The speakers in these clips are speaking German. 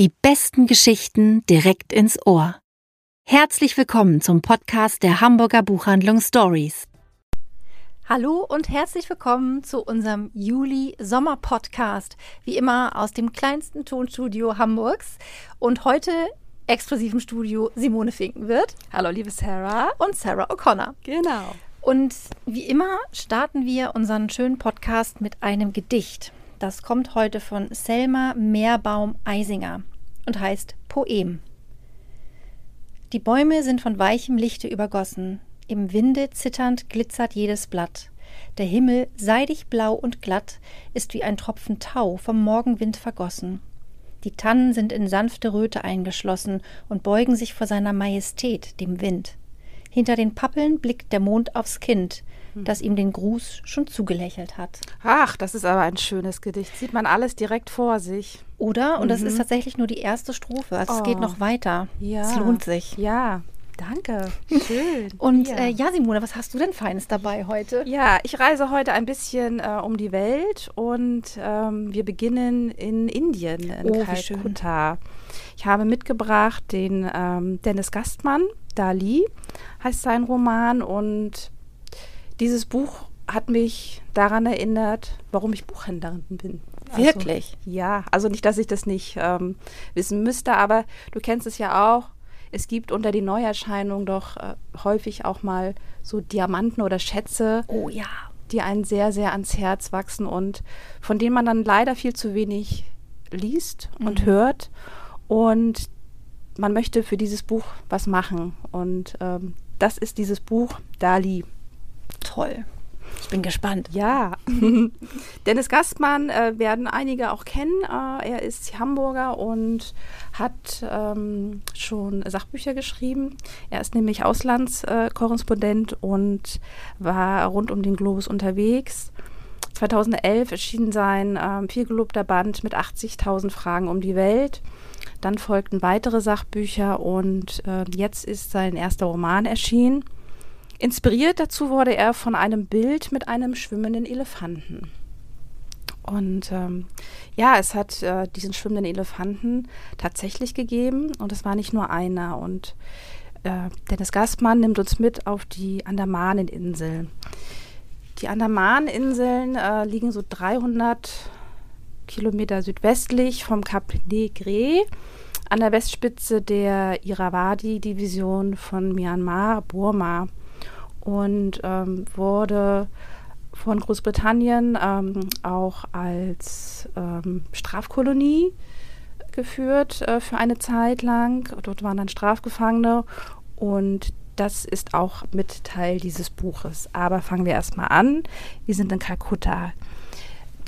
Die besten Geschichten direkt ins Ohr. Herzlich willkommen zum Podcast der Hamburger Buchhandlung Stories. Hallo und herzlich willkommen zu unserem Juli-Sommer-Podcast. Wie immer aus dem kleinsten Tonstudio Hamburgs. Und heute exklusiv im Studio Simone Finkenwirt. Hallo, liebe Sarah. Und Sarah O'Connor. Genau. Und wie immer starten wir unseren schönen Podcast mit einem Gedicht. Das kommt heute von Selma Meerbaum-Eisinger und heißt Poem. Die Bäume sind von weichem Lichte übergossen. Im Winde zitternd glitzert jedes Blatt. Der Himmel, seidig blau und glatt, ist wie ein Tropfen Tau vom Morgenwind vergossen. Die Tannen sind in sanfte Röte eingeschlossen und beugen sich vor seiner Majestät, dem Wind. Hinter den Pappeln blickt der Mond aufs Kind. Das ihm den Gruß schon zugelächelt hat. Ach, das ist aber ein schönes Gedicht. Sieht man alles direkt vor sich. Oder? Und mhm. das ist tatsächlich nur die erste Strophe. Also oh. es geht oh. noch weiter. Ja. Es lohnt sich. Ja. Danke. Schön. Und ja. Äh, ja, Simone, was hast du denn Feines dabei heute? Ja, ich reise heute ein bisschen äh, um die Welt und ähm, wir beginnen in Indien, in oh, Kalkutta. Ich habe mitgebracht den ähm, Dennis Gastmann, Dali heißt sein Roman und dieses Buch hat mich daran erinnert, warum ich Buchhändlerin bin. Wirklich? Also, ja, also nicht, dass ich das nicht ähm, wissen müsste, aber du kennst es ja auch. Es gibt unter den Neuerscheinungen doch äh, häufig auch mal so Diamanten oder Schätze. Oh ja. Die einen sehr, sehr ans Herz wachsen und von denen man dann leider viel zu wenig liest mhm. und hört. Und man möchte für dieses Buch was machen. Und ähm, das ist dieses Buch Dali. Toll. Ich bin gespannt. Ja. Dennis Gastmann äh, werden einige auch kennen. Äh, er ist Hamburger und hat ähm, schon Sachbücher geschrieben. Er ist nämlich Auslandskorrespondent äh, und war rund um den Globus unterwegs. 2011 erschien sein ähm, vielgelobter Band mit 80.000 Fragen um die Welt. Dann folgten weitere Sachbücher und äh, jetzt ist sein erster Roman erschienen. Inspiriert dazu wurde er von einem Bild mit einem schwimmenden Elefanten. Und ähm, ja, es hat äh, diesen schwimmenden Elefanten tatsächlich gegeben und es war nicht nur einer. Und äh, Dennis Gastmann nimmt uns mit auf die Andamaneninseln. Die Andamaneninseln äh, liegen so 300 Kilometer südwestlich vom Kap Negre an der Westspitze der Irrawaddy-Division von Myanmar, Burma und ähm, wurde von Großbritannien ähm, auch als ähm, Strafkolonie geführt äh, für eine Zeit lang. Dort waren dann Strafgefangene und das ist auch mit Teil dieses Buches. Aber fangen wir erstmal an. Wir sind in Kalkutta.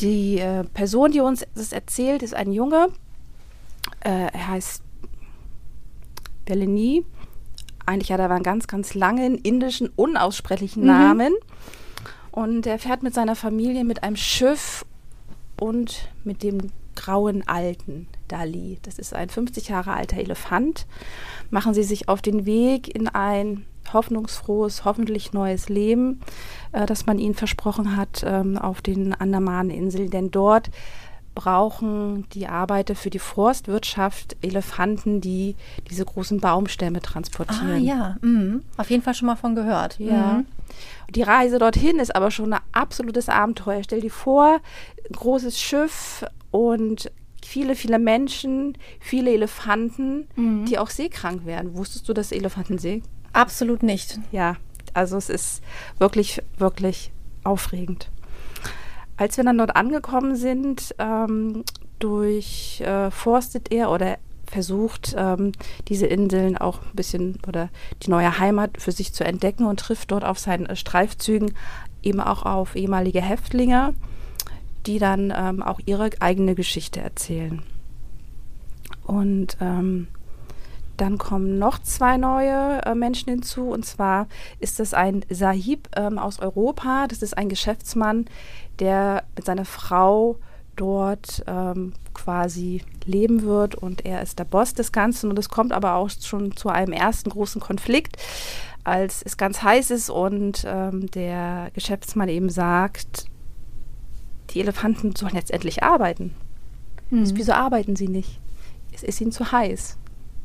Die äh, Person, die uns das erzählt, ist ein Junge. Äh, er heißt Beleni eigentlich hat er aber einen ganz, ganz langen indischen, unaussprechlichen mhm. Namen. Und er fährt mit seiner Familie mit einem Schiff und mit dem grauen alten Dali. Das ist ein 50 Jahre alter Elefant. Machen sie sich auf den Weg in ein hoffnungsfrohes, hoffentlich neues Leben, äh, das man ihnen versprochen hat ähm, auf den Andamaneninseln. Denn dort brauchen die Arbeiter für die Forstwirtschaft Elefanten, die diese großen Baumstämme transportieren. Ah ja, mhm. auf jeden Fall schon mal von gehört. Ja. Mhm. Die Reise dorthin ist aber schon ein absolutes Abenteuer. Stell dir vor, großes Schiff und viele, viele Menschen, viele Elefanten, mhm. die auch seekrank werden. Wusstest du, dass Elefanten see? Absolut nicht. Ja, also es ist wirklich, wirklich aufregend. Als wir dann dort angekommen sind, ähm, durchforstet äh, er oder versucht, ähm, diese Inseln auch ein bisschen oder die neue Heimat für sich zu entdecken und trifft dort auf seinen äh, Streifzügen eben auch auf ehemalige Häftlinge, die dann ähm, auch ihre eigene Geschichte erzählen. Und ähm, dann kommen noch zwei neue äh, Menschen hinzu. Und zwar ist das ein Sahib ähm, aus Europa. Das ist ein Geschäftsmann, der mit seiner Frau dort ähm, quasi leben wird und er ist der Boss des Ganzen und es kommt aber auch schon zu einem ersten großen Konflikt, als es ganz heiß ist und ähm, der Geschäftsmann eben sagt, die Elefanten sollen jetzt endlich arbeiten. Mhm. Wieso arbeiten sie nicht? es ist ihnen zu heiß.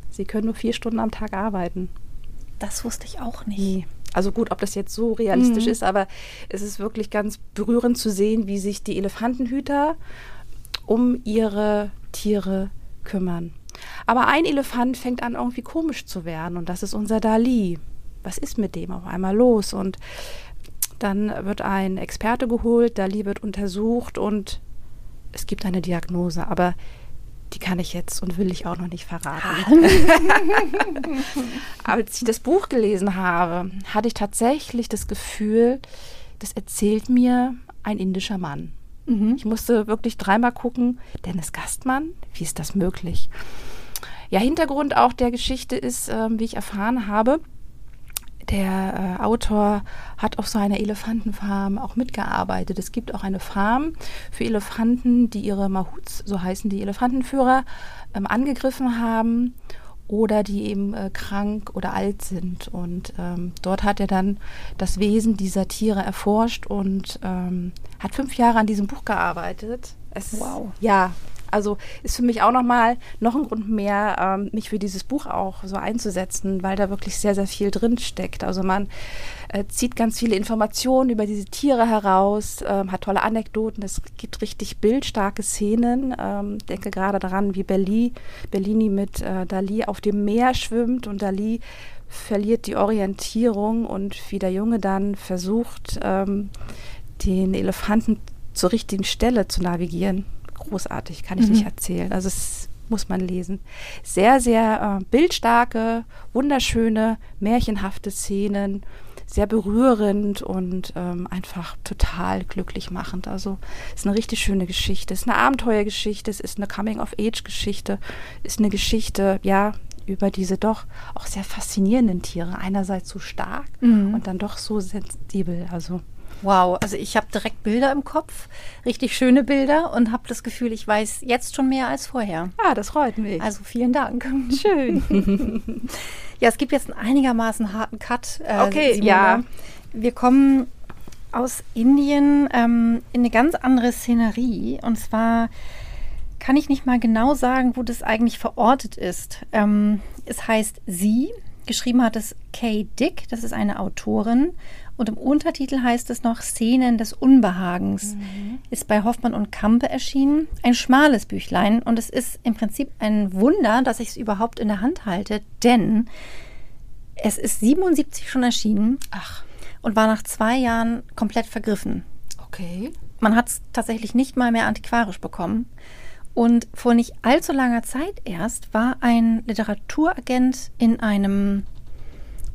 Sie können nur vier Stunden am Tag arbeiten. Das wusste ich auch nicht. Nee. Also gut, ob das jetzt so realistisch Mhm. ist, aber es ist wirklich ganz berührend zu sehen, wie sich die Elefantenhüter um ihre Tiere kümmern. Aber ein Elefant fängt an, irgendwie komisch zu werden und das ist unser Dali. Was ist mit dem auf einmal los? Und dann wird ein Experte geholt, Dali wird untersucht und es gibt eine Diagnose, aber die kann ich jetzt und will ich auch noch nicht verraten. Als ich das Buch gelesen habe, hatte ich tatsächlich das Gefühl, das erzählt mir ein indischer Mann. Mhm. Ich musste wirklich dreimal gucken, Dennis Gastmann, wie ist das möglich? Ja, Hintergrund auch der Geschichte ist, ähm, wie ich erfahren habe, der äh, Autor hat auf so einer Elefantenfarm auch mitgearbeitet. Es gibt auch eine Farm für Elefanten, die ihre Mahuts, so heißen die Elefantenführer, ähm, angegriffen haben oder die eben äh, krank oder alt sind. Und ähm, dort hat er dann das Wesen dieser Tiere erforscht und ähm, hat fünf Jahre an diesem Buch gearbeitet. Es, Wow. Ja, also ist für mich auch nochmal noch ein Grund mehr, ähm, mich für dieses Buch auch so einzusetzen, weil da wirklich sehr, sehr viel drin steckt. Also man äh, zieht ganz viele Informationen über diese Tiere heraus, ähm, hat tolle Anekdoten, es gibt richtig bildstarke Szenen. Ähm, denke gerade daran, wie Belli, Bellini mit äh, Dali auf dem Meer schwimmt und Dali verliert die Orientierung und wie der Junge dann versucht, ähm, den Elefanten zur richtigen Stelle zu navigieren. Großartig, kann ich Mhm. nicht erzählen. Also es muss man lesen. Sehr, sehr äh, bildstarke, wunderschöne, märchenhafte Szenen, sehr berührend und ähm, einfach total glücklich machend. Also es ist eine richtig schöne Geschichte. Es ist eine Abenteuergeschichte, es ist eine Coming-of-Age-Geschichte, ist eine Geschichte, ja, über diese doch auch sehr faszinierenden Tiere. Einerseits so stark Mhm. und dann doch so sensibel. Also Wow, also ich habe direkt Bilder im Kopf, richtig schöne Bilder und habe das Gefühl, ich weiß jetzt schon mehr als vorher. ah, das freut mich. Also vielen Dank. schön. Ja, es gibt jetzt einen einigermaßen harten Cut. Äh, Okay, Simona. ja. Wir kommen aus Indien ähm, in eine ganz andere Szenerie. Und zwar kann ich nicht mal genau sagen, wo das eigentlich verortet ist. Ähm, es heißt Sie. Geschrieben hat es Kay Dick, das ist eine Autorin. Und im Untertitel heißt es noch Szenen des Unbehagens. Ist bei Hoffmann und Kampe erschienen. Ein schmales Büchlein. Und es ist im Prinzip ein Wunder, dass ich es überhaupt in der Hand halte, denn es ist 77 schon erschienen Ach, und war nach zwei Jahren komplett vergriffen. okay. Man hat es tatsächlich nicht mal mehr antiquarisch bekommen. Und vor nicht allzu langer Zeit erst war ein Literaturagent in einem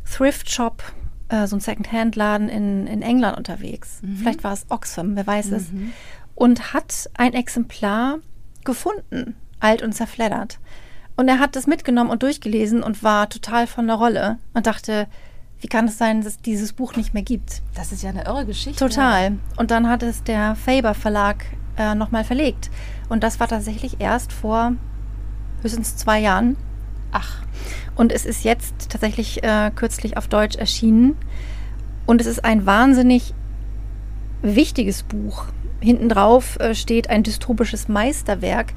Thrift-Shop, äh, so ein Second-Hand-Laden in, in England unterwegs. Vielleicht war es Oxfam, wer weiß es. Und hat ein Exemplar gefunden, alt und zerfleddert. Und er hat das mitgenommen und durchgelesen und war total von der Rolle und dachte, wie kann es sein, dass es dieses Buch nicht mehr gibt? Das ist ja eine irre Geschichte. Total. Und dann hat es der Faber Verlag äh, nochmal verlegt. Und das war tatsächlich erst vor höchstens zwei Jahren. Ach, Und es ist jetzt tatsächlich äh, kürzlich auf Deutsch erschienen. Und es ist ein wahnsinnig wichtiges Buch. Hinten drauf äh, steht ein dystopisches Meisterwerk.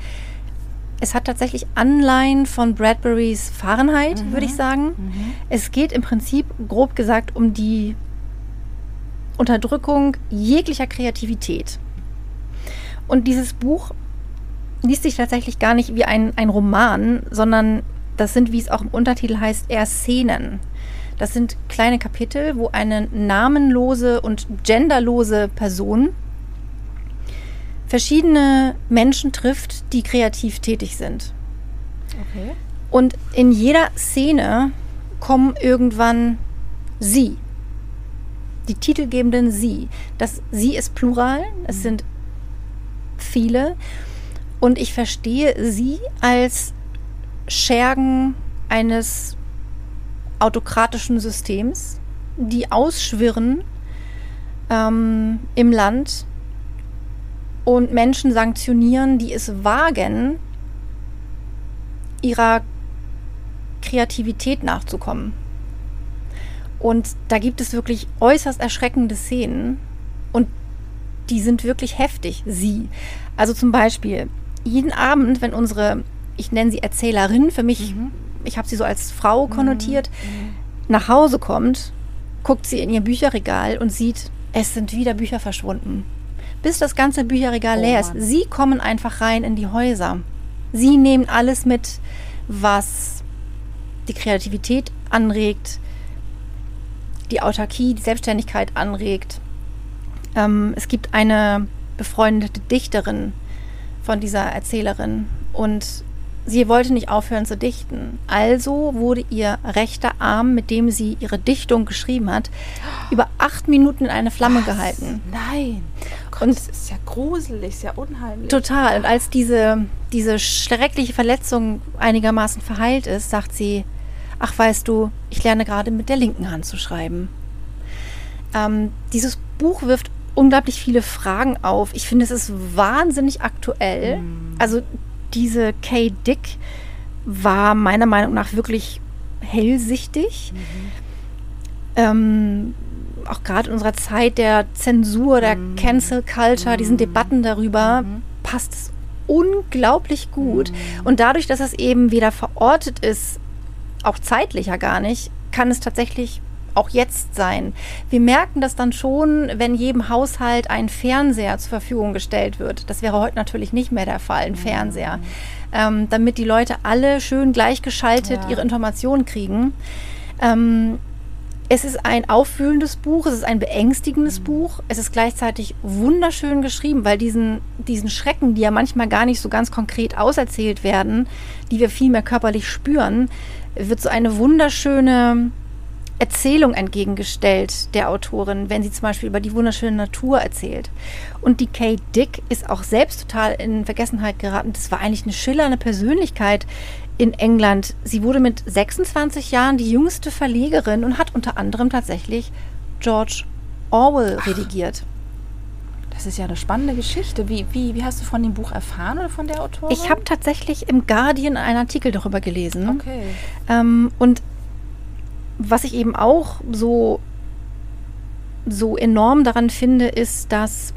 Es hat tatsächlich Anleihen von Bradburys Fahrenheit, würde ich sagen. Es geht im Prinzip, grob gesagt, um die Unterdrückung jeglicher Kreativität. Und dieses Buch liest sich tatsächlich gar nicht wie ein, ein Roman, sondern das sind, wie es auch im Untertitel heißt, eher Szenen. Das sind kleine Kapitel, wo eine namenlose und genderlose Person verschiedene Menschen trifft, die kreativ tätig sind. okay. Und in jeder Szene kommen irgendwann sie. Die titelgebenden sie. Das sie ist plural, es sind viele. Und ich verstehe sie als Schergen eines autokratischen Systems, die ausschwirren ähm, im Land und Menschen sanktionieren, die es wagen, ihrer Kreativität nachzukommen. Und da gibt es wirklich äußerst erschreckende Szenen und die sind wirklich heftig, sie. Also zum Beispiel, jeden Abend, wenn unsere ich nenne sie Erzählerin, für mich, mhm. ich habe sie so als Frau konnotiert, mhm. nach Hause kommt, guckt sie in ihr Bücherregal und sieht, es sind wieder Bücher verschwunden. Bis das ganze Bücherregal oh, leer ist. Sie kommen einfach rein in die Häuser. Sie nehmen alles mit, was die Kreativität anregt, die Autarkie, die Selbstständigkeit anregt. Ähm, es gibt eine befreundete Dichterin von dieser Erzählerin und sie wollte nicht aufhören zu dichten. Also wurde ihr rechter Arm, mit dem sie ihre Dichtung geschrieben hat, über acht Minuten in eine Flamme Was? gehalten. Nein. Oh Gott, und das ist ja gruselig, sehr unheimlich. Total. Und als diese, diese schreckliche Verletzung einigermaßen verheilt ist, sagt sie, ach weißt du, ich lerne gerade mit der linken Hand zu schreiben. Ähm, dieses Buch wirft unglaublich viele Fragen auf. Ich finde, es ist wahnsinnig aktuell. Mm. Also diese Kay Dick war meiner Meinung nach wirklich hellsichtig. Mhm. Ähm, auch gerade in unserer Zeit der Zensur, der mhm. Cancel Culture, diesen mhm. Debatten darüber, mhm. passt es unglaublich gut. Mhm. Und dadurch, dass es eben wieder verortet ist auch zeitlich ja gar nicht, kann es tatsächlich auch jetzt sein. Wir merken das dann schon, wenn jedem Haushalt ein Fernseher zur Verfügung gestellt wird. Das wäre heute natürlich nicht mehr der Fall, ein mhm. Fernseher. Ähm, damit die Leute alle schön gleichgeschaltet ja. ihre Informationen kriegen. Ähm, es ist ein auffühlendes Buch, es ist ein beängstigendes mhm. Buch, es ist gleichzeitig wunderschön geschrieben, weil diesen, diesen Schrecken, die ja manchmal gar nicht so ganz konkret auserzählt werden, die wir viel mehr körperlich spüren, wird so eine wunderschöne Erzählung entgegengestellt der Autorin, wenn sie zum Beispiel über die wunderschöne Natur erzählt. Und die Kate Dick ist auch selbst total in Vergessenheit geraten. Das war eigentlich eine schillernde Persönlichkeit in England. Sie wurde mit 26 Jahren die jüngste Verlegerin und hat unter anderem tatsächlich George Orwell redigiert. Das ist ja eine spannende Geschichte. Wie, wie, wie hast du von dem Buch erfahren oder von der Autorin? Ich habe tatsächlich im Guardian einen Artikel darüber gelesen. Okay. Ähm, und was ich eben auch so, so enorm daran finde, ist, dass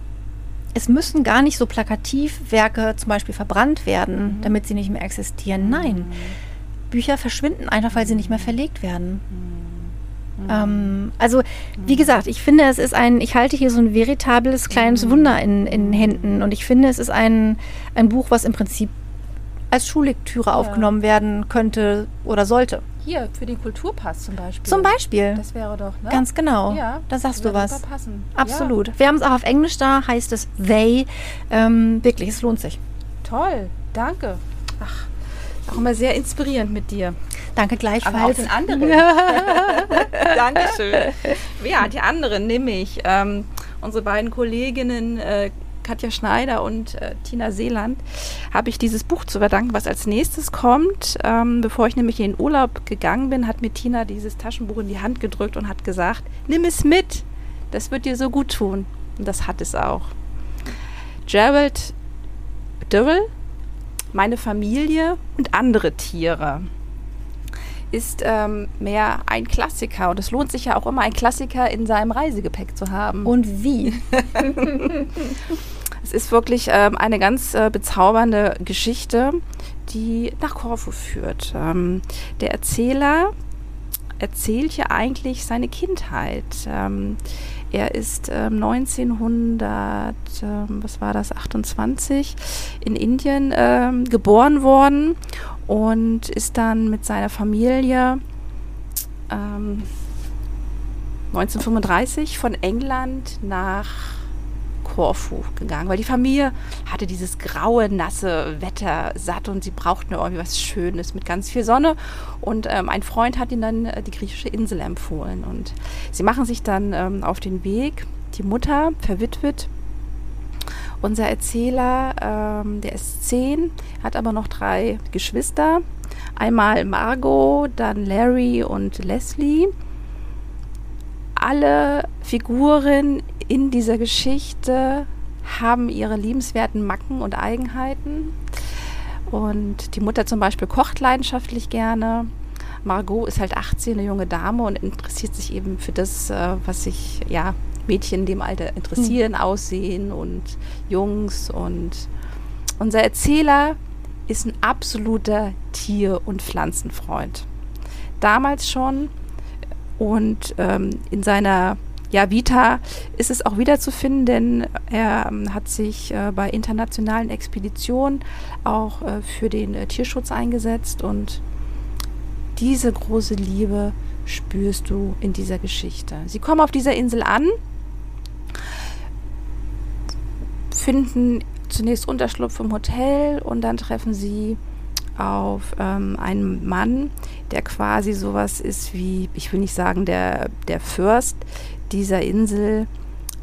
es müssen gar nicht so plakativ Werke zum Beispiel verbrannt werden, mhm. damit sie nicht mehr existieren. Nein, mhm. Bücher verschwinden einfach, weil sie nicht mehr verlegt werden. Mhm. Mhm. Ähm, also, wie mhm. gesagt, ich finde, es ist ein, ich halte hier so ein veritables kleines mhm. Wunder in, in Händen und ich finde, es ist ein, ein Buch, was im Prinzip als Schullektüre ja. aufgenommen werden könnte oder sollte. Hier, für den Kulturpass zum Beispiel. Zum Beispiel. Das wäre doch, ne? Ganz genau. Ja. Da sagst du was. Passen. Absolut. Ja. Wir haben es auch auf Englisch da, heißt es They. Ähm, wirklich, es lohnt sich. Toll, danke. Ach, auch immer sehr inspirierend mit dir. Danke gleichfalls. Aber auch den anderen. Dankeschön. Ja, die anderen, nämlich ähm, unsere beiden Kolleginnen äh, Katja Schneider und äh, Tina Seeland, habe ich dieses Buch zu verdanken, was als nächstes kommt. Ähm, bevor ich nämlich in den Urlaub gegangen bin, hat mir Tina dieses Taschenbuch in die Hand gedrückt und hat gesagt, nimm es mit, das wird dir so gut tun. Und das hat es auch. Gerald Durrell, meine Familie und andere Tiere ist ähm, mehr ein Klassiker. Und es lohnt sich ja auch immer, einen Klassiker in seinem Reisegepäck zu haben. Und wie? es ist wirklich ähm, eine ganz äh, bezaubernde Geschichte, die nach Korfu führt. Ähm, der Erzähler erzählt hier eigentlich seine Kindheit. Ähm, er ist ähm, 1900, ähm, was war das, 28 in Indien ähm, geboren worden und ist dann mit seiner Familie ähm, 1935 von England nach Korfu gegangen, weil die Familie hatte dieses graue, nasse Wetter satt und sie brauchten irgendwie was Schönes mit ganz viel Sonne. Und ähm, ein Freund hat ihnen dann äh, die griechische Insel empfohlen. Und sie machen sich dann ähm, auf den Weg. Die Mutter, verwitwet, unser Erzähler, ähm, der ist zehn, hat aber noch drei Geschwister. Einmal Margot, dann Larry und Leslie. Alle Figuren in dieser Geschichte haben ihre liebenswerten Macken und Eigenheiten. Und die Mutter zum Beispiel kocht leidenschaftlich gerne. Margot ist halt 18, eine junge Dame und interessiert sich eben für das, äh, was sich ja Mädchen in dem Alter interessieren, mhm. aussehen und Jungs. Und unser Erzähler ist ein absoluter Tier- und Pflanzenfreund. Damals schon und ähm, in seiner ja, Vita ist es auch wieder zu finden, denn er ähm, hat sich äh, bei internationalen Expeditionen auch äh, für den äh, Tierschutz eingesetzt und diese große Liebe spürst du in dieser Geschichte. Sie kommen auf dieser Insel an, finden zunächst Unterschlupf im Hotel und dann treffen sie auf ähm, einen Mann, der quasi sowas ist wie, ich will nicht sagen der, der Fürst dieser Insel,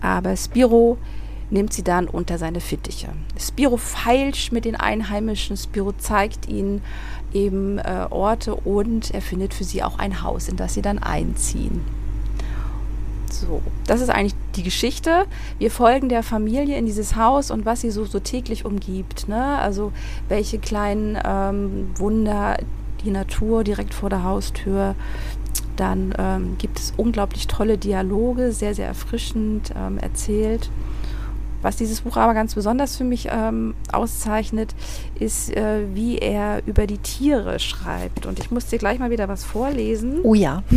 aber Spiro nimmt sie dann unter seine Fittiche. Spiro feilscht mit den Einheimischen, Spiro zeigt ihnen eben äh, Orte und er findet für sie auch ein Haus, in das sie dann einziehen. So, das ist eigentlich die Geschichte. Wir folgen der Familie in dieses Haus und was sie so, so täglich umgibt. Ne? Also welche kleinen ähm, Wunder die Natur direkt vor der Haustür. Dann ähm, gibt es unglaublich tolle Dialoge, sehr, sehr erfrischend ähm, erzählt. Was dieses Buch aber ganz besonders für mich ähm, auszeichnet, ist, äh, wie er über die Tiere schreibt. Und ich muss dir gleich mal wieder was vorlesen. Oh ja.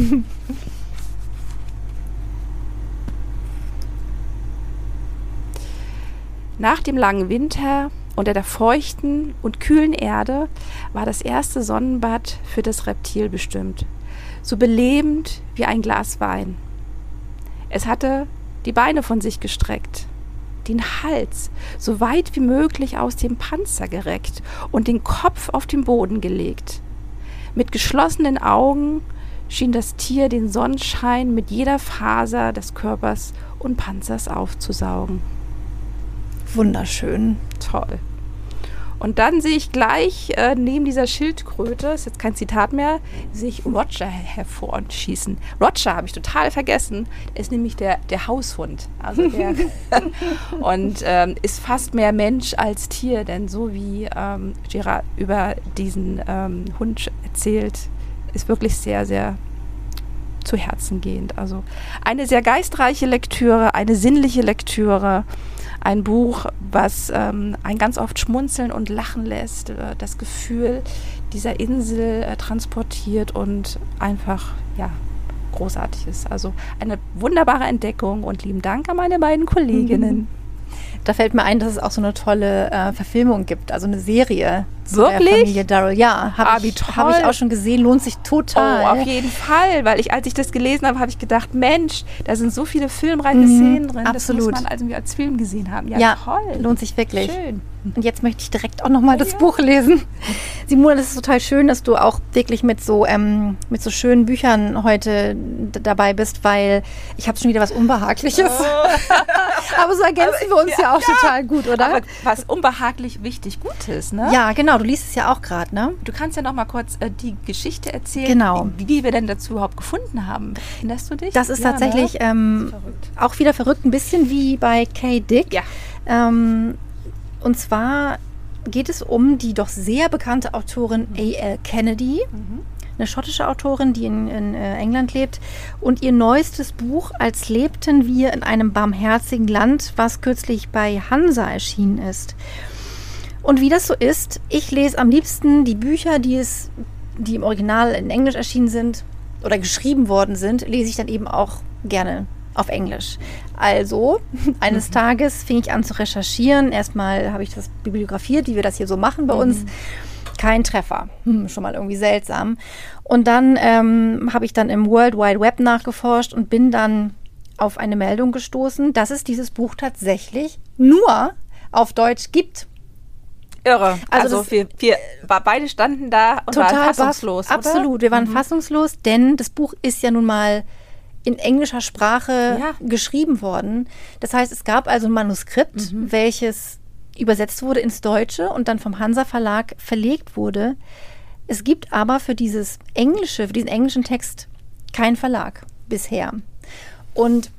Nach dem langen Winter unter der feuchten und kühlen Erde war das erste Sonnenbad für das Reptil bestimmt, so belebend wie ein Glas Wein. Es hatte die Beine von sich gestreckt, den Hals so weit wie möglich aus dem Panzer gereckt und den Kopf auf den Boden gelegt. Mit geschlossenen Augen schien das Tier den Sonnenschein mit jeder Faser des Körpers und Panzers aufzusaugen. Wunderschön. Toll. Und dann sehe ich gleich äh, neben dieser Schildkröte, ist jetzt kein Zitat mehr, sehe ich Roger hervorschießen. Roger habe ich total vergessen. Er ist nämlich der, der Haushund. Also der und ähm, ist fast mehr Mensch als Tier, denn so wie ähm, Gerard über diesen ähm, Hund erzählt, ist wirklich sehr, sehr zu Herzen gehend. Also eine sehr geistreiche Lektüre, eine sinnliche Lektüre ein Buch, was ähm, ein ganz oft schmunzeln und lachen lässt, äh, das Gefühl dieser Insel äh, transportiert und einfach, ja, großartig ist. Also eine wunderbare Entdeckung und lieben Dank an meine beiden Kolleginnen. Da fällt mir ein, dass es auch so eine tolle äh, Verfilmung gibt, also eine Serie Wirklich? der Familie Darrell. Ja, habe Ah, ich, hab ich auch schon gesehen, lohnt sich total. Oh, auf jeden Fall, weil ich, als ich das gelesen habe, habe ich gedacht, Mensch, da sind so viele filmreiche Mhm, Szenen drin. Das absolut. muss man also als Film gesehen haben. Ja, ja, toll. lohnt sich wirklich. Schön. Und jetzt möchte ich direkt auch nochmal das Ja. Buch lesen. Simone, das ist total schön, dass du auch wirklich mit so, ähm, mit so schönen Büchern heute dabei bist, weil ich habe schon wieder was Unbehagliches. Aber so ergänzen wir uns ja, auch total gut, oder? Aber was unbehaglich wichtig Gutes, ne? ja, genau, du liest es ja auch gerade, ne? Du kannst ja noch mal kurz äh, die Geschichte erzählen, Genau. wie, wie wir denn dazu überhaupt gefunden haben. Erinnerst du dich? Das ist Ja, tatsächlich Ne? ähm, Verrückt. auch wieder verrückt, ein bisschen wie bei Kay Dick. Ja. Ähm, und zwar geht es um die doch sehr bekannte Autorin Mhm. A.L. Kennedy, eine schottische Autorin, die in, in äh, England lebt. Und ihr neuestes Buch, als lebten wir in einem barmherzigen Land, was kürzlich bei Hansa erschienen ist. Und wie das so ist, ich lese am liebsten die Bücher, die, es, die im Original in Englisch erschienen sind oder geschrieben worden sind, lese ich dann eben auch gerne auf Englisch. Also, eines Tages fing ich an zu recherchieren. Erstmal habe ich das bibliografiert, wie wir das hier so machen bei uns. Kein Treffer. Hm, schon mal irgendwie seltsam. Und dann ähm, habe ich dann im World Wide Web nachgeforscht und bin dann auf eine Meldung gestoßen, dass es dieses Buch tatsächlich nur auf Deutsch gibt. Irre. Also Also, wir, wir beide standen da und waren fassungslos. baff- Absolut, wir waren fassungslos, denn das Buch ist ja nun mal in englischer Sprache Ja. geschrieben worden. Das heißt, es gab also ein Manuskript, Mhm. welches übersetzt wurde ins Deutsche und dann vom Hansa Verlag verlegt wurde. Es gibt aber für dieses englische, für diesen englischen Text keinen Verlag bisher. Und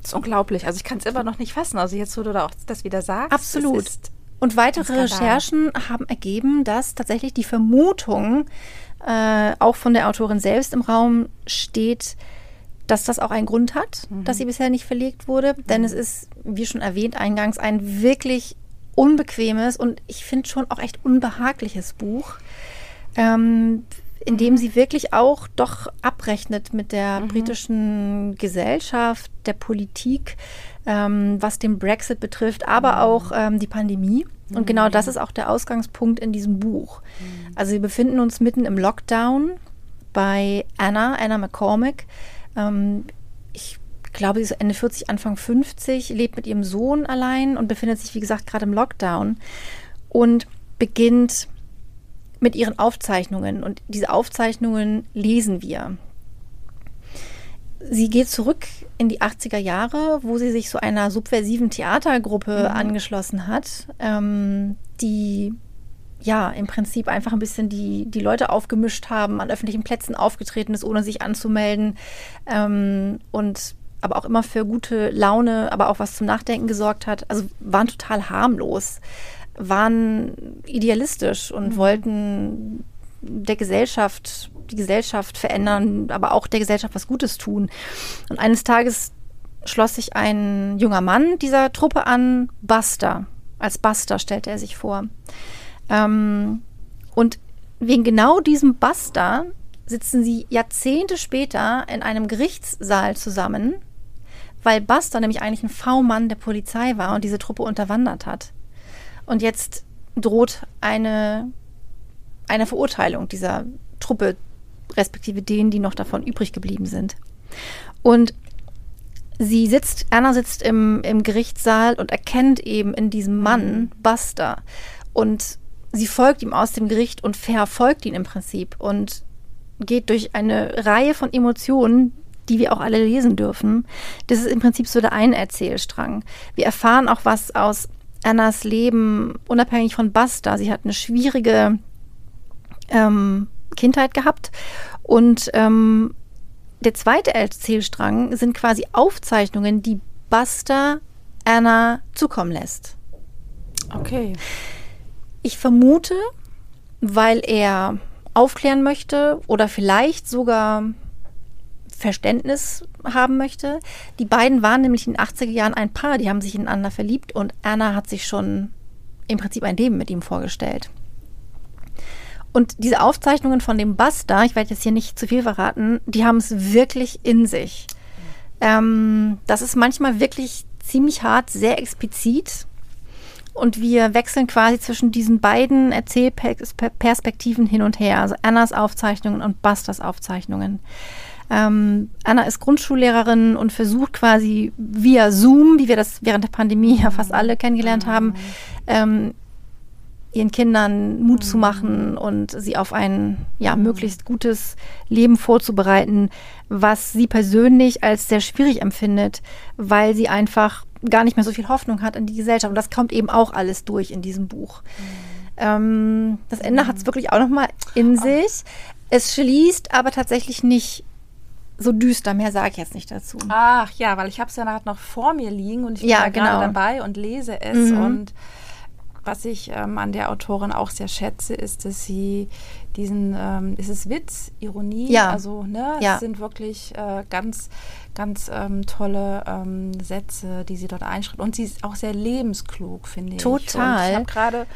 Das ist unglaublich. Also ich kann es immer noch nicht fassen. Also jetzt, wo du da auch das wieder sagst. Absolut. es ist- Und weitere. Recherchen haben ergeben, dass tatsächlich die Vermutung äh, auch von der Autorin selbst im Raum steht, dass das auch einen Grund hat, Mhm. dass sie bisher nicht verlegt wurde. Denn es ist, wie schon erwähnt eingangs, ein wirklich unbequemes und ich finde schon auch echt unbehagliches Buch, ähm, in dem sie wirklich auch doch abrechnet mit der mhm. britischen Gesellschaft, der Politik, ähm, was den Brexit betrifft, aber mhm. auch ähm, die Pandemie. Und genau das mhm. ist auch der Ausgangspunkt in diesem Buch. Mhm. Also wir befinden uns mitten im Lockdown bei Anna, Anna McCormick. Ähm, ich glaube, sie ist Ende 40, Anfang 50, lebt mit ihrem Sohn allein und befindet sich, wie gesagt, gerade im Lockdown und beginnt mit ihren Aufzeichnungen. Und diese Aufzeichnungen lesen wir. Sie geht zurück in die 80er Jahre, wo sie sich so einer subversiven Theatergruppe mhm. angeschlossen hat, ähm, die ja im Prinzip einfach ein bisschen die, die Leute aufgemischt haben, an öffentlichen Plätzen aufgetreten ist, ohne sich anzumelden ähm, und aber auch immer für gute Laune, aber auch was zum Nachdenken gesorgt hat. Also waren total harmlos, waren idealistisch und mhm. wollten der Gesellschaft, die Gesellschaft verändern, aber auch der Gesellschaft was Gutes tun. Und eines Tages schloss sich ein junger Mann dieser Truppe an, Buster. Als Buster stellte er sich vor. Ähm, und wegen genau diesem Buster sitzen sie Jahrzehnte später in einem Gerichtssaal zusammen weil Buster nämlich eigentlich ein V-Mann der Polizei war und diese Truppe unterwandert hat. Und jetzt droht eine, eine Verurteilung dieser Truppe, respektive denen, die noch davon übrig geblieben sind. Und sie sitzt, Anna sitzt im, im Gerichtssaal und erkennt eben in diesem Mann. Buster. Und sie folgt ihm aus dem Gericht und verfolgt ihn im Prinzip und geht durch eine Reihe von Emotionen, die wir auch alle lesen dürfen. Das ist im Prinzip so der eine Erzählstrang. Wir erfahren auch was aus Annas Leben, unabhängig von Basta. Sie hat eine schwierige ähm, Kindheit gehabt. Und ähm, der zweite Erzählstrang sind quasi Aufzeichnungen, die Basta Anna zukommen lässt. Okay. Ich vermute, weil er aufklären möchte oder vielleicht sogar Verständnis haben möchte. Die beiden waren nämlich in den 80er Jahren ein Paar, die haben sich ineinander verliebt und Anna hat sich schon im Prinzip ein Leben mit ihm vorgestellt. Und diese Aufzeichnungen von dem Buster, ich werde jetzt hier nicht zu viel verraten, die haben es wirklich in sich. Ähm, das ist manchmal wirklich ziemlich hart, sehr explizit. Und wir wechseln quasi zwischen diesen beiden Erzählperspektiven hin und her. Also Annas Aufzeichnungen und Busters Aufzeichnungen. Ähm, Anna ist Grundschullehrerin und versucht quasi via Zoom, wie wir das während der Pandemie ja fast alle kennengelernt haben, ähm, ihren Kindern Mut zu machen und sie auf ein ja, möglichst gutes Leben vorzubereiten, was sie persönlich als sehr schwierig empfindet, weil sie einfach gar nicht mehr so viel Hoffnung hat in die Gesellschaft. Und das kommt eben auch alles durch in diesem Buch. Ähm, das Ende hat es wirklich auch nochmal in sich. Es schließt aber tatsächlich nicht so düster, mehr sage ich jetzt nicht dazu. Ach ja, weil ich habe es ja noch vor mir liegen und ich bin ja, genau. gerade dabei und lese es. Mhm. Und was ich ähm, an der Autorin auch sehr schätze, ist, dass sie diesen, ähm, ist es Witz, Ironie? Ja. Also, ne, ja. es sind wirklich äh, ganz, ganz ähm, tolle ähm, Sätze, die sie dort einschreibt. Und sie ist auch sehr lebensklug, finde ich. Total. Und ich habe gerade,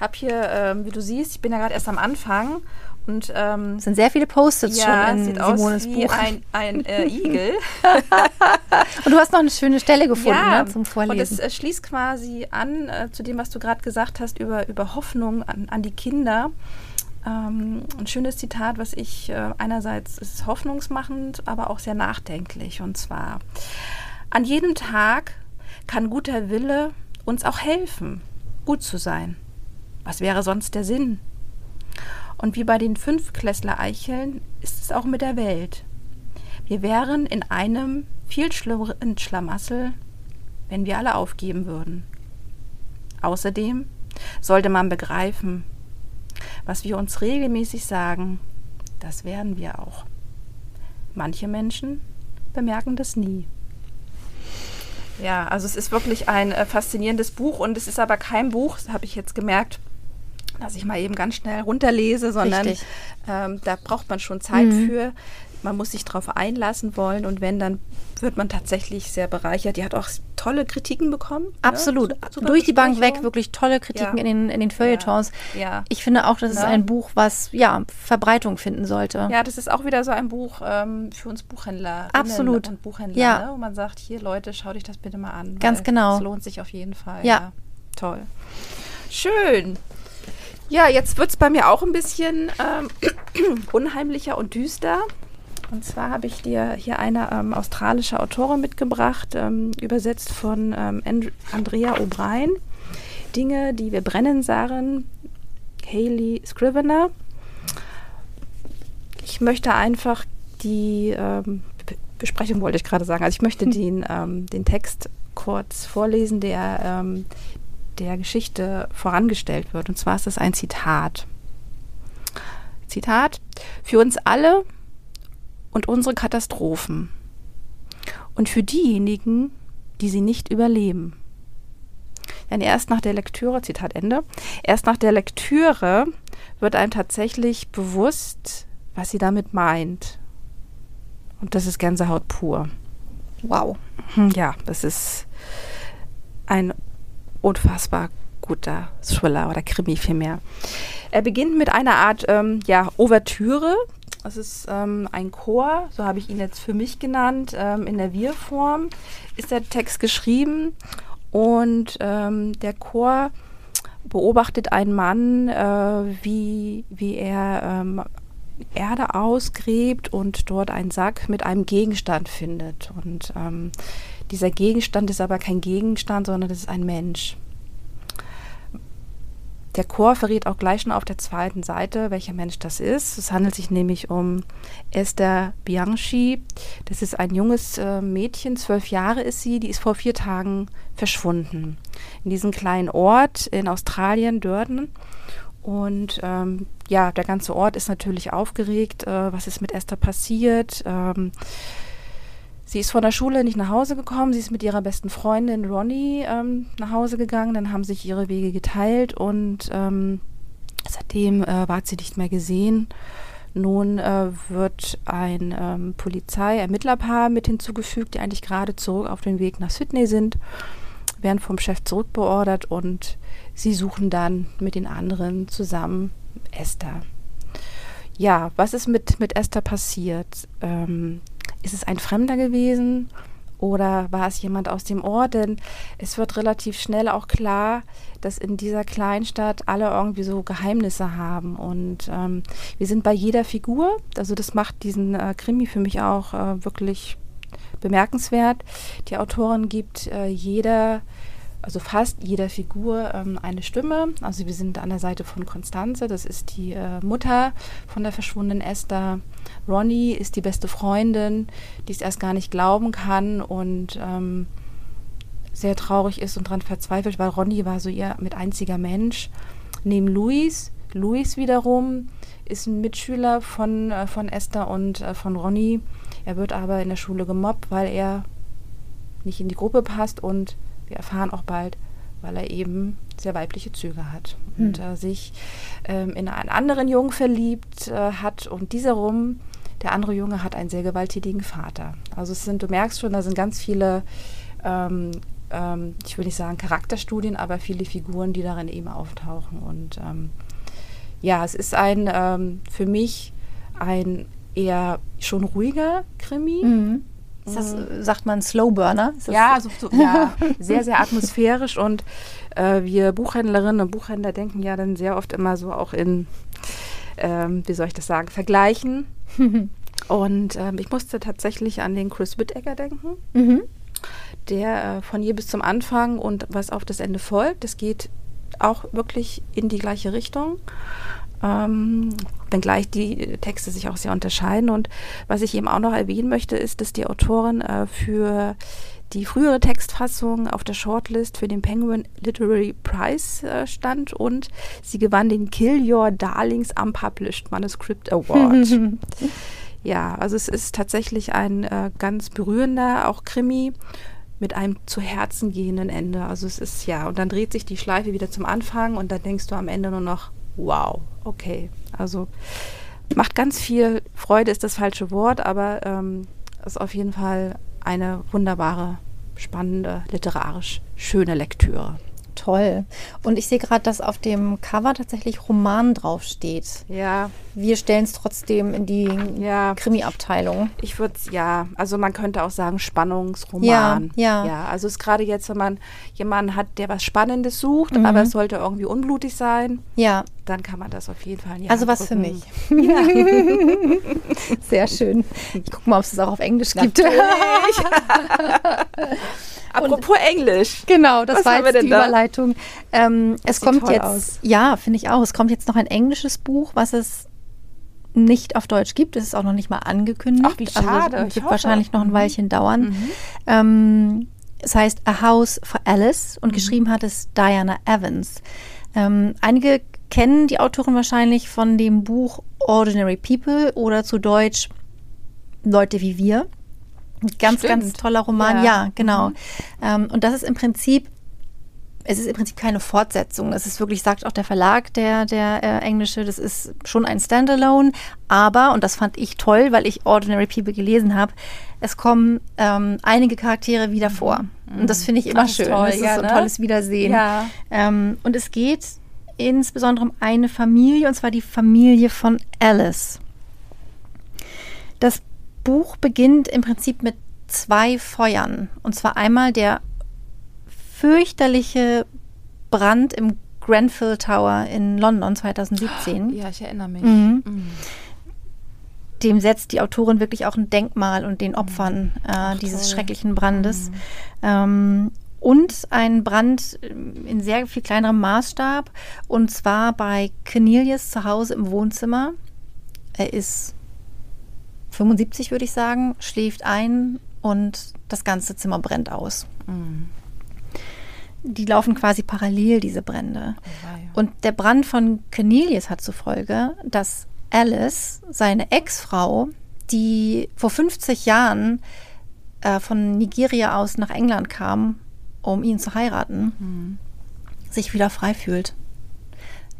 habe hier, ähm, wie du siehst, ich bin ja gerade erst am Anfang und ähm, es sind sehr viele Post-its ja, schon in sieht Simones aus wie Buch. ein, ein äh, Igel. und du hast noch eine schöne Stelle gefunden ja, ne, zum Vorlesen. Und es äh, schließt quasi an äh, zu dem, was du gerade gesagt hast über, über Hoffnung an, an die Kinder. Ähm, ein schönes Zitat, was ich äh, einerseits ist hoffnungsmachend, aber auch sehr nachdenklich. Und zwar, an jedem Tag kann guter Wille uns auch helfen, gut zu sein. Was wäre sonst der Sinn? Und wie bei den Fünfklässler-Eicheln ist es auch mit der Welt. Wir wären in einem viel schlimmeren Schlamassel, wenn wir alle aufgeben würden. Außerdem sollte man begreifen, was wir uns regelmäßig sagen, das werden wir auch. Manche Menschen bemerken das nie. Ja, also es ist wirklich ein äh, faszinierendes Buch und es ist aber kein Buch, habe ich jetzt gemerkt, dass ich mal eben ganz schnell runterlese, sondern ähm, da braucht man schon Zeit mhm. für. man muss sich darauf einlassen wollen und wenn, dann wird man tatsächlich sehr bereichert. Die hat auch tolle Kritiken bekommen. Ne? Absolut. Ne? Durch die Bank weg wirklich tolle Kritiken ja. in den, in den Feuilletons. Ja. ja. Ich finde auch, das ist ein Buch, was ja Verbreitung finden sollte. Ja, das ist auch wieder so ein Buch ähm, für uns Buchhändler. Absolut. Und Buchhändler, ja. ne? wo man sagt, hier Leute, schau dich das bitte mal an. Ganz genau. Es lohnt sich auf jeden Fall. Ja. Toll. Schön. Ja, jetzt wird es bei mir auch ein bisschen ähm, unheimlicher und düster. Und zwar habe ich dir hier eine ähm, australische Autorin mitgebracht, ähm, übersetzt von ähm, And Andrea O'Brien. Dinge, die wir brennen sahen, Hayley Scrivener. Ich möchte einfach die ähm, Besprechung, wollte ich gerade sagen, also ich möchte den, ähm, den Text kurz vorlesen, der der Geschichte vorangestellt wird. Und zwar ist das ein Zitat. Zitat, für uns alle und unsere Katastrophen und für diejenigen, die sie nicht überleben. Denn erst nach der Lektüre, Zitat Ende, erst nach der Lektüre wird einem tatsächlich bewusst, was sie damit meint. Und das ist Gänsehaut pur. Wow. Hm, ja, das ist ein unfassbar guter Thriller oder Krimi vielmehr. Er beginnt mit einer Art ähm, ja, Ouvertüre. Das ist ähm, ein Chor, so habe ich ihn jetzt für mich genannt. Ähm, in der Wir-Form ist der Text geschrieben und ähm, der Chor beobachtet einen Mann, äh, wie, wie er ähm, Erde ausgräbt und dort einen Sack mit einem Gegenstand findet. Und ähm, dieser Gegenstand ist aber kein Gegenstand, sondern das ist ein Mensch. Der Chor verrät auch gleich schon auf der zweiten Seite, welcher Mensch das ist. Es handelt sich nämlich um Esther Bianchi. Das ist ein junges äh, Mädchen, zwölf Jahre ist sie, die ist vor vier Tagen verschwunden. In diesem kleinen Ort in Australien, Durden. Und ähm, ja, der ganze Ort ist natürlich aufgeregt. Äh, was ist mit Esther passiert? Ähm, Sie ist von der Schule nicht nach Hause gekommen. Sie ist mit ihrer besten Freundin Ronnie ähm, nach Hause gegangen. Dann haben sich ihre Wege geteilt und ähm, seitdem äh, war sie nicht mehr gesehen. Nun äh, wird ein ähm, Polizei-Ermittlerpaar mit hinzugefügt, die eigentlich gerade zurück auf dem Weg nach Sydney sind, werden vom Chef zurückbeordert und sie suchen dann mit den anderen zusammen Esther. Ja, was ist mit, mit Esther passiert? Ähm, ist es ein Fremder gewesen oder war es jemand aus dem Ort? Denn es wird relativ schnell auch klar, dass in dieser Kleinstadt alle irgendwie so Geheimnisse haben. Und ähm, wir sind bei jeder Figur, also das macht diesen äh, Krimi für mich auch äh, wirklich bemerkenswert. Die Autorin gibt äh, jeder also fast jeder Figur ähm, eine Stimme. Also wir sind an der Seite von Konstanze, das ist die äh, Mutter von der verschwundenen Esther. Ronnie ist die beste Freundin, die es erst gar nicht glauben kann und ähm, sehr traurig ist und daran verzweifelt, weil Ronnie war so ihr mit einziger Mensch. Neben Luis, Luis wiederum ist ein Mitschüler von, äh, von Esther und äh, von Ronnie. Er wird aber in der Schule gemobbt, weil er nicht in die Gruppe passt und wir erfahren auch bald, weil er eben sehr weibliche Züge hat hm. und äh, sich ähm, in einen anderen Jungen verliebt äh, hat und dieser rum, der andere Junge hat einen sehr gewalttätigen Vater. Also es sind, du merkst schon, da sind ganz viele, ähm, ähm, ich will nicht sagen Charakterstudien, aber viele Figuren, die darin eben auftauchen. Und ähm, ja, es ist ein ähm, für mich ein eher schon ruhiger Krimi. Mhm ist das, mhm. sagt man Slowburner? Ja, also, so, ja, sehr, sehr atmosphärisch und äh, wir Buchhändlerinnen und Buchhändler denken ja dann sehr oft immer so auch in, ähm, wie soll ich das sagen, Vergleichen. und ähm, ich musste tatsächlich an den Chris Whittaker denken, mhm. der äh, von hier bis zum Anfang und was auf das Ende folgt, das geht auch wirklich in die gleiche Richtung ähm, wenngleich die Texte sich auch sehr unterscheiden. Und was ich eben auch noch erwähnen möchte, ist, dass die Autorin äh, für die frühere Textfassung auf der Shortlist für den Penguin Literary Prize äh, stand und sie gewann den Kill Your Darlings Unpublished Manuscript Award. ja, also es ist tatsächlich ein äh, ganz berührender, auch Krimi mit einem zu Herzen gehenden Ende. Also es ist ja, und dann dreht sich die Schleife wieder zum Anfang und dann denkst du am Ende nur noch, wow, okay. Also macht ganz viel Freude, ist das falsche Wort, aber ähm, ist auf jeden Fall eine wunderbare, spannende, literarisch schöne Lektüre. Toll. Und ich sehe gerade, dass auf dem Cover tatsächlich Roman draufsteht. Ja. Wir stellen es trotzdem in die ja. Krimi-Abteilung. Ich würde ja, also man könnte auch sagen Spannungsroman. Ja, ja. ja also es ist gerade jetzt, wenn man jemanden hat, der was Spannendes sucht, mhm. aber es sollte irgendwie unblutig sein. Ja. Dann kann man das auf jeden Fall. In also was drücken. für mich. Ja. Sehr schön. Ich gucke mal, ob es das auch auf Englisch gibt. Apropos Und, Englisch. Genau, das Was war jetzt die da? Überleitung. Ähm, es kommt jetzt, aus. ja, finde ich auch. Es kommt jetzt noch ein englisches Buch, was es nicht auf Deutsch gibt. Es ist auch noch nicht mal angekündigt. Ach, wie schade. Also, es wird wahrscheinlich noch ein mhm. Weilchen dauern. Mhm. Ähm, es heißt A House for Alice und mhm. geschrieben hat es Diana Evans. Ähm, einige kennen die Autorin wahrscheinlich von dem Buch Ordinary People oder zu Deutsch Leute wie wir. Ganz, Stimmt. ganz toller Roman, ja, ja genau. Mhm. Ähm, und das ist im Prinzip, es ist im Prinzip keine Fortsetzung. Es ist wirklich, sagt auch der Verlag, der, der äh, englische, das ist schon ein Standalone. Aber, und das fand ich toll, weil ich Ordinary People gelesen habe, es kommen ähm, einige Charaktere wieder vor. Mhm. Und das finde ich immer Ach, schön. Toll, das ist ja, so ein ne? tolles Wiedersehen. Ja. Ähm, und es geht insbesondere um eine Familie, und zwar die Familie von Alice. Das Buch beginnt im Prinzip mit zwei Feuern. Und zwar einmal der fürchterliche Brand im Grenfell Tower in London 2017. Ja, ich erinnere mich. Mhm. Mhm. Dem setzt die Autorin wirklich auch ein Denkmal und den Opfern äh, Ach, dieses toll. schrecklichen Brandes. Mhm. Ähm, und ein Brand in sehr viel kleinerem Maßstab und zwar bei Cornelius zu Hause im Wohnzimmer. Er ist 75 würde ich sagen, schläft ein und das ganze Zimmer brennt aus. Mhm. Die laufen quasi parallel, diese Brände. Oh, und der Brand von Cornelius hat zur Folge, dass Alice, seine Ex-Frau, die vor 50 Jahren äh, von Nigeria aus nach England kam, um ihn zu heiraten, mhm. sich wieder frei fühlt.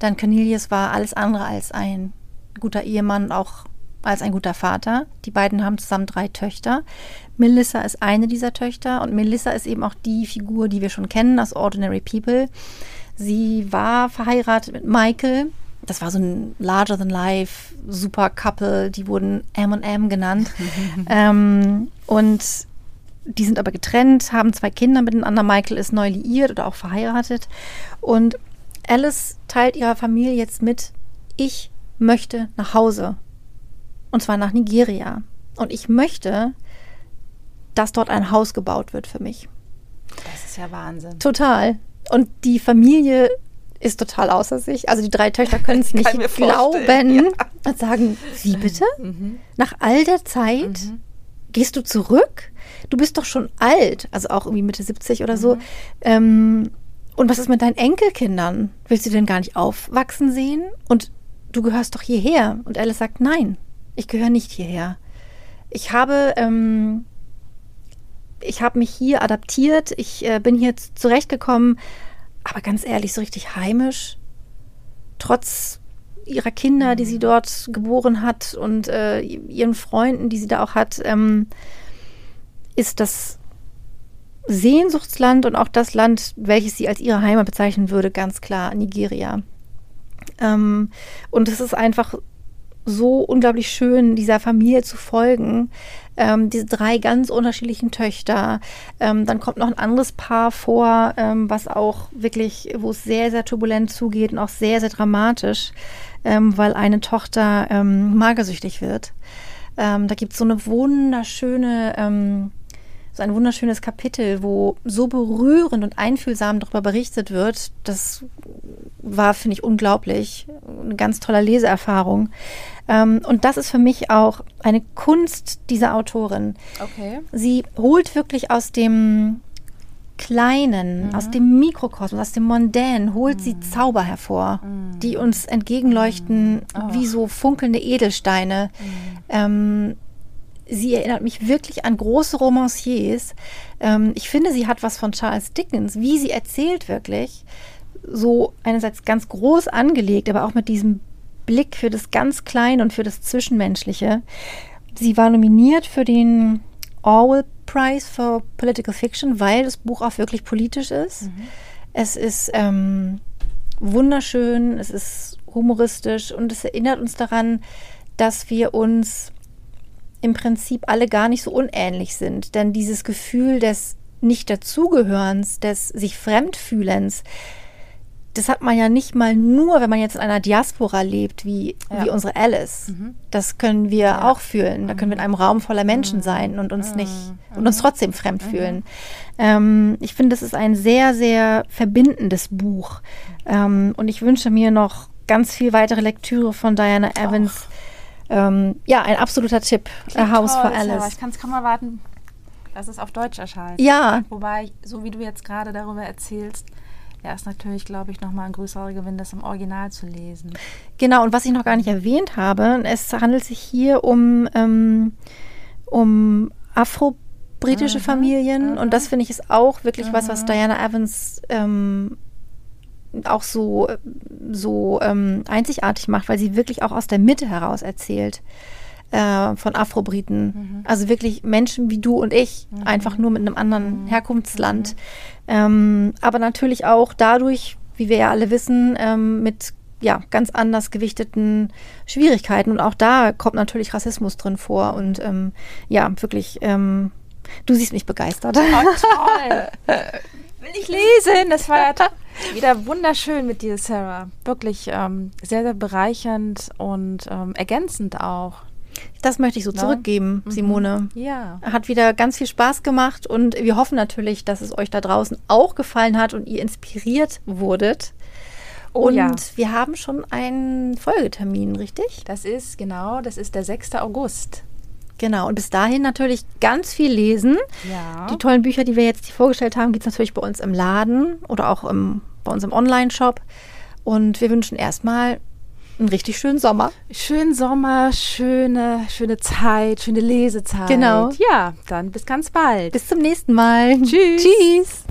Denn Cornelius war alles andere als ein guter Ehemann, auch als ein guter Vater. Die beiden haben zusammen drei Töchter. Melissa ist eine dieser Töchter und Melissa ist eben auch die Figur, die wir schon kennen aus Ordinary People. Sie war verheiratet mit Michael. Das war so ein larger than life super Couple. Die wurden M&M genannt. ähm, und die sind aber getrennt, haben zwei Kinder miteinander. Michael ist neu liiert oder auch verheiratet. Und Alice teilt ihrer Familie jetzt mit, ich möchte nach Hause. Und zwar nach Nigeria. Und ich möchte, dass dort ein Haus gebaut wird für mich. Das ist ja Wahnsinn. Total. Und die Familie ist total außer sich. Also die drei Töchter können es nicht glauben ja. und sagen, wie bitte? Mhm. Nach all der Zeit mhm. gehst du zurück? Du bist doch schon alt, also auch irgendwie Mitte 70 oder so. Mhm. Ähm, und was ist mit deinen Enkelkindern? Willst du denn gar nicht aufwachsen sehen? Und du gehörst doch hierher. Und Alice sagt, nein, ich gehöre nicht hierher. Ich habe, ähm, ich habe mich hier adaptiert, ich äh, bin hier zurechtgekommen, aber ganz ehrlich, so richtig heimisch, trotz ihrer Kinder, die sie dort geboren hat und äh, ihren Freunden, die sie da auch hat, ähm, ist das Sehnsuchtsland und auch das Land, welches sie als ihre Heimat bezeichnen würde, ganz klar Nigeria. Ähm, und es ist einfach so unglaublich schön, dieser Familie zu folgen. Ähm, diese drei ganz unterschiedlichen Töchter. Ähm, dann kommt noch ein anderes Paar vor, ähm, was auch wirklich, wo es sehr, sehr turbulent zugeht und auch sehr, sehr dramatisch, ähm, weil eine Tochter ähm, magersüchtig wird. Ähm, da gibt es so eine wunderschöne so ein wunderschönes Kapitel, wo so berührend und einfühlsam darüber berichtet wird. Das war, finde ich, unglaublich. Eine ganz tolle Leseerfahrung. Ähm, und das ist für mich auch eine Kunst dieser Autorin. Okay. Sie holt wirklich aus dem Kleinen, mhm. aus dem Mikrokosmos, aus dem Mondän, holt mhm. sie Zauber hervor, mhm. die uns entgegenleuchten oh. wie so funkelnde Edelsteine. Mhm. Ähm, sie erinnert mich wirklich an große Romanciers. Ähm, ich finde, sie hat was von Charles Dickens, wie sie erzählt wirklich. So einerseits ganz groß angelegt, aber auch mit diesem Blick für das ganz Kleine und für das Zwischenmenschliche. Sie war nominiert für den Orwell Prize for Political Fiction, weil das Buch auch wirklich politisch ist. Mhm. Es ist ähm, wunderschön, es ist humoristisch und es erinnert uns daran, dass wir uns im Prinzip alle gar nicht so unähnlich sind. Denn dieses Gefühl des Nicht-Dazugehörens, des sich Fremdfühlens, das hat man ja nicht mal nur, wenn man jetzt in einer Diaspora lebt, wie, ja. wie unsere Alice. Mhm. Das können wir ja. auch fühlen. Da können wir in einem Raum voller Menschen mhm. sein und uns nicht mhm. und uns trotzdem fremd mhm. fühlen. Ähm, ich finde, das ist ein sehr, sehr verbindendes Buch. Ähm, und ich wünsche mir noch ganz viel weitere Lektüre von Diana Evans. Ähm, ja, ein absoluter Tipp. A House toll, for Alice. Sarah. Ich kann es kaum erwarten, dass es auf Deutsch erscheint. Ja. Wobei, so wie du jetzt gerade darüber erzählst, ja, ist natürlich, glaube ich, nochmal ein größerer Gewinn, das im Original zu lesen. Genau, und was ich noch gar nicht erwähnt habe, es handelt sich hier um, ähm, um afro-britische mhm, Familien mhm. und das finde ich ist auch wirklich mhm. was, was mhm. Diana Evans ähm, auch so, so ähm, einzigartig macht, weil sie wirklich auch aus der Mitte heraus erzählt äh, von Afrobriten. Mhm. Also wirklich Menschen wie du und ich, mhm. einfach nur mit einem anderen mhm. Herkunftsland. Mhm. Ähm, aber natürlich auch dadurch, wie wir ja alle wissen, ähm, mit ja, ganz anders gewichteten Schwierigkeiten. Und auch da kommt natürlich Rassismus drin vor. Und ähm, ja, wirklich, ähm, du siehst mich begeistert. Oh, toll. Will ich lesen. Das war ja wieder wunderschön mit dir, Sarah. Wirklich ähm, sehr, sehr bereichernd und ähm, ergänzend auch. Das möchte ich so zurückgeben, mhm. Simone. Ja. Hat wieder ganz viel Spaß gemacht und wir hoffen natürlich, dass es euch da draußen auch gefallen hat und ihr inspiriert wurdet. Oh, und ja. wir haben schon einen Folgetermin, richtig? Das ist genau, das ist der 6. August. Genau, und bis dahin natürlich ganz viel lesen. Ja. Die tollen Bücher, die wir jetzt vorgestellt haben, gibt es natürlich bei uns im Laden oder auch im, bei uns im Online-Shop. Und wir wünschen erstmal einen richtig schönen Sommer. Schönen Sommer, schöne, schöne Zeit, schöne Lesezeit. Genau. Ja, dann bis ganz bald. Bis zum nächsten Mal. Tschüss. Tschüss.